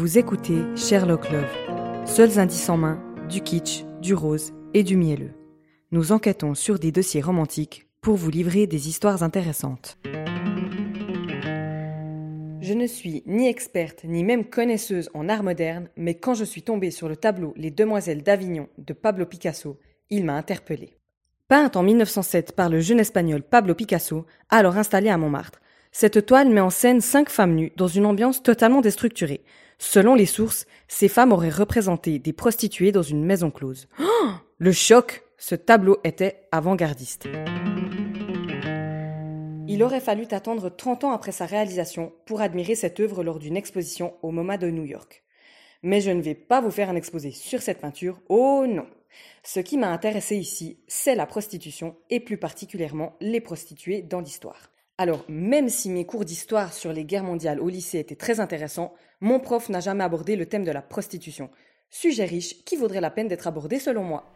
Vous écoutez Sherlock Love, seuls indices en main, du kitsch, du rose et du mielleux. Nous enquêtons sur des dossiers romantiques pour vous livrer des histoires intéressantes. Je ne suis ni experte ni même connaisseuse en art moderne, mais quand je suis tombée sur le tableau Les Demoiselles d'Avignon de Pablo Picasso, il m'a interpellée. Peinte en 1907 par le jeune espagnol Pablo Picasso, alors installé à Montmartre, cette toile met en scène cinq femmes nues dans une ambiance totalement déstructurée. Selon les sources, ces femmes auraient représenté des prostituées dans une maison close. Oh le choc Ce tableau était avant-gardiste. Il aurait fallu attendre 30 ans après sa réalisation pour admirer cette œuvre lors d'une exposition au MoMA de New York. Mais je ne vais pas vous faire un exposé sur cette peinture, oh non Ce qui m'a intéressé ici, c'est la prostitution, et plus particulièrement les prostituées dans l'histoire. Alors, même si mes cours d'histoire sur les guerres mondiales au lycée étaient très intéressants, mon prof n'a jamais abordé le thème de la prostitution. Sujet riche qui vaudrait la peine d'être abordé selon moi.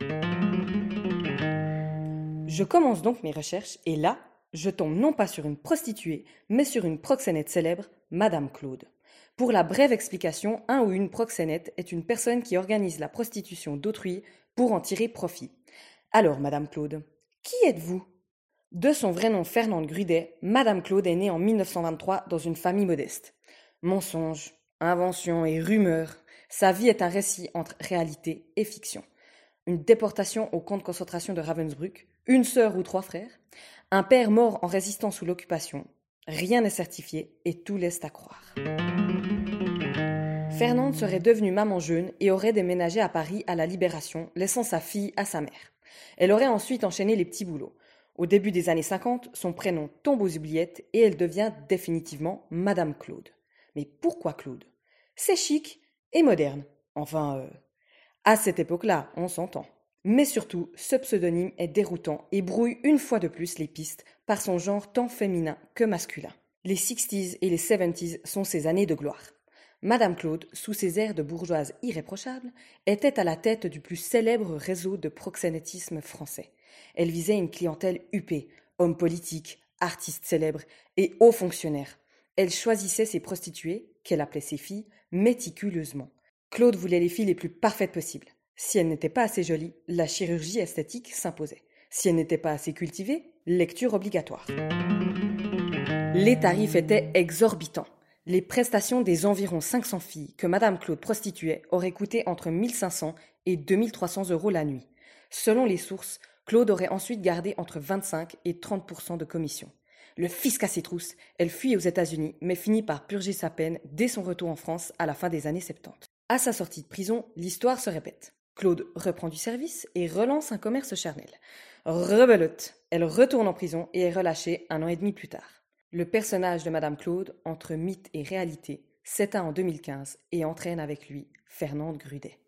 Je commence donc mes recherches et là, je tombe non pas sur une prostituée, mais sur une proxénète célèbre, Madame Claude. Pour la brève explication, un ou une proxénète est une personne qui organise la prostitution d'autrui pour en tirer profit. Alors, Madame Claude, qui êtes-vous? De son vrai nom Fernande Grudet, Madame Claude est née en 1923 dans une famille modeste. Mensonges, inventions et rumeurs, sa vie est un récit entre réalité et fiction. Une déportation au camp de concentration de Ravensbrück, une sœur ou trois frères, un père mort en résistant sous l'occupation. Rien n'est certifié et tout laisse à croire. Fernande serait devenue maman jeune et aurait déménagé à Paris à la Libération, laissant sa fille à sa mère. Elle aurait ensuite enchaîné les petits boulots. Au début des années 50, son prénom tombe aux oubliettes et elle devient définitivement Madame Claude. Mais pourquoi Claude? C'est chic et moderne. Enfin, euh, à cette époque-là, on s'entend. Mais surtout, ce pseudonyme est déroutant et brouille une fois de plus les pistes par son genre tant féminin que masculin. Les 60s et les 70s sont ses années de gloire. Madame Claude, sous ses airs de bourgeoise irréprochable, était à la tête du plus célèbre réseau de proxénétisme français. Elle visait une clientèle huppée, hommes politiques, artistes célèbres et hauts fonctionnaires. Elle choisissait ses prostituées, qu'elle appelait ses filles, méticuleusement. Claude voulait les filles les plus parfaites possibles. Si elles n'étaient pas assez jolies, la chirurgie esthétique s'imposait. Si elles n'étaient pas assez cultivées, lecture obligatoire. Les tarifs étaient exorbitants. Les prestations des environ 500 filles que Madame Claude prostituait auraient coûté entre 1500 et 2300 euros la nuit. Selon les sources, Claude aurait ensuite gardé entre 25 et 30% de commission. Le fisc à ses trousses, elle fuit aux États-Unis, mais finit par purger sa peine dès son retour en France à la fin des années 70. À sa sortie de prison, l'histoire se répète. Claude reprend du service et relance un commerce charnel. Rebelote, elle retourne en prison et est relâchée un an et demi plus tard. Le personnage de Madame Claude, entre mythe et réalité, s'éteint en 2015 et entraîne avec lui Fernande Grudet.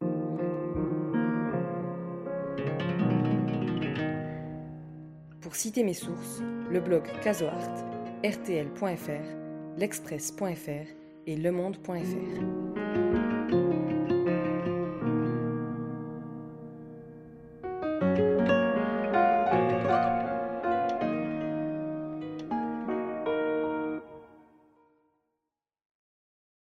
Pour citer mes sources, le blog Casoart, RTL.fr, l'Express.fr et lemonde.fr.